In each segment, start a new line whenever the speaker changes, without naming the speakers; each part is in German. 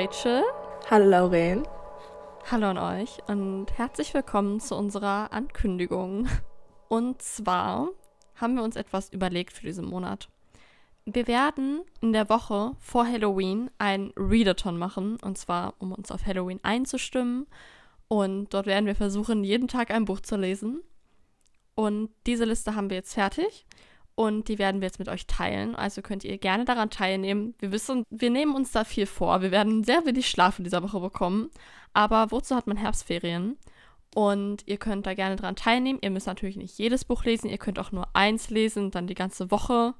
Rachel.
Hallo Lauren.
Hallo an euch und herzlich willkommen zu unserer Ankündigung. Und zwar haben wir uns etwas überlegt für diesen Monat. Wir werden in der Woche vor Halloween ein Readathon machen, und zwar um uns auf Halloween einzustimmen. Und dort werden wir versuchen, jeden Tag ein Buch zu lesen. Und diese Liste haben wir jetzt fertig und die werden wir jetzt mit euch teilen. Also könnt ihr gerne daran teilnehmen. Wir wissen, wir nehmen uns da viel vor. Wir werden sehr wenig Schlaf in dieser Woche bekommen. Aber wozu hat man Herbstferien? Und ihr könnt da gerne daran teilnehmen. Ihr müsst natürlich nicht jedes Buch lesen. Ihr könnt auch nur eins lesen, dann die ganze Woche.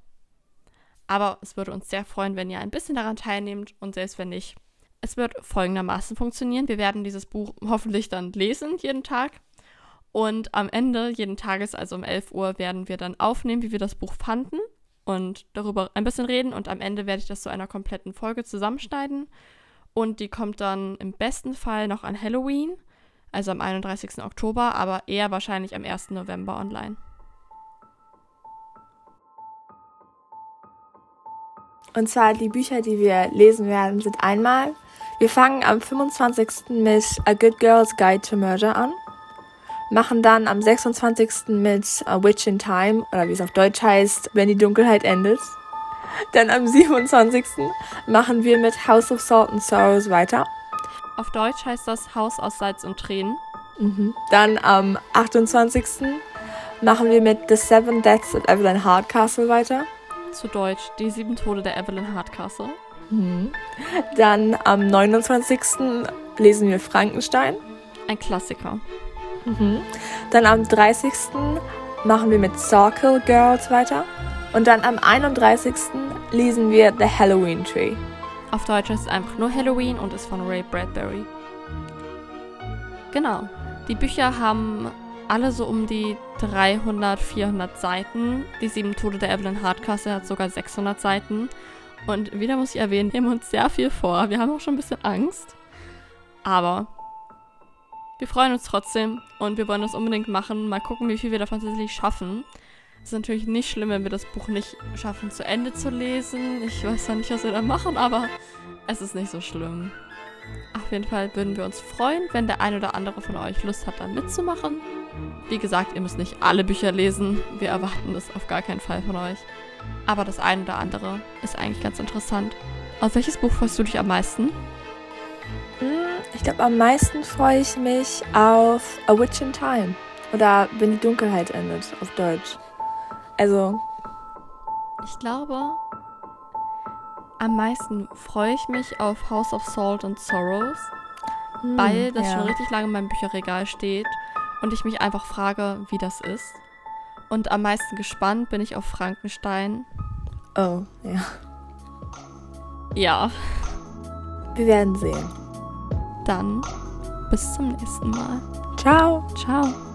Aber es würde uns sehr freuen, wenn ihr ein bisschen daran teilnehmt. Und selbst wenn nicht, es wird folgendermaßen funktionieren. Wir werden dieses Buch hoffentlich dann lesen jeden Tag. Und am Ende jeden Tages, also um 11 Uhr, werden wir dann aufnehmen, wie wir das Buch fanden und darüber ein bisschen reden. Und am Ende werde ich das zu einer kompletten Folge zusammenschneiden. Und die kommt dann im besten Fall noch an Halloween, also am 31. Oktober, aber eher wahrscheinlich am 1. November online.
Und zwar die Bücher, die wir lesen werden, sind einmal, wir fangen am 25. mit A Good Girl's Guide to Murder an machen dann am 26. mit A Witch in Time, oder wie es auf Deutsch heißt, wenn die Dunkelheit endet. Dann am 27. machen wir mit House of Salt and Sorrows weiter.
Auf Deutsch heißt das Haus aus Salz und Tränen.
Mhm. Dann am 28. machen wir mit The Seven Deaths of Evelyn Hardcastle weiter.
Zu Deutsch Die sieben Tode der Evelyn Hardcastle.
Mhm. Dann am 29. lesen wir Frankenstein.
Ein Klassiker.
Mhm. Dann am 30. machen wir mit Circle Girls weiter. Und dann am 31. lesen wir The Halloween Tree.
Auf Deutsch ist es einfach nur Halloween und ist von Ray Bradbury. Genau. Die Bücher haben alle so um die 300, 400 Seiten. Die sieben Tode der Evelyn Hardcastle hat sogar 600 Seiten. Und wieder muss ich erwähnen, wir haben uns sehr viel vor. Wir haben auch schon ein bisschen Angst. Aber wir freuen uns trotzdem und wir wollen das unbedingt machen. Mal gucken, wie viel wir davon tatsächlich schaffen. Es ist natürlich nicht schlimm, wenn wir das Buch nicht schaffen, zu Ende zu lesen. Ich weiß ja nicht, was wir da machen, aber es ist nicht so schlimm. Auf jeden Fall würden wir uns freuen, wenn der ein oder andere von euch Lust hat, da mitzumachen. Wie gesagt, ihr müsst nicht alle Bücher lesen. Wir erwarten das auf gar keinen Fall von euch. Aber das ein oder andere ist eigentlich ganz interessant. Auf welches Buch freust du dich am meisten?
Ich glaube, am meisten freue ich mich auf A Witch in Time. Oder Wenn die Dunkelheit endet, auf Deutsch. Also.
Ich glaube, am meisten freue ich mich auf House of Salt and Sorrows, hm, weil das ja. schon richtig lange in meinem Bücherregal steht und ich mich einfach frage, wie das ist. Und am meisten gespannt bin ich auf Frankenstein.
Oh, ja.
Ja.
Wir werden sehen.
Dann bis zum nächsten Mal.
Ciao.
Ciao.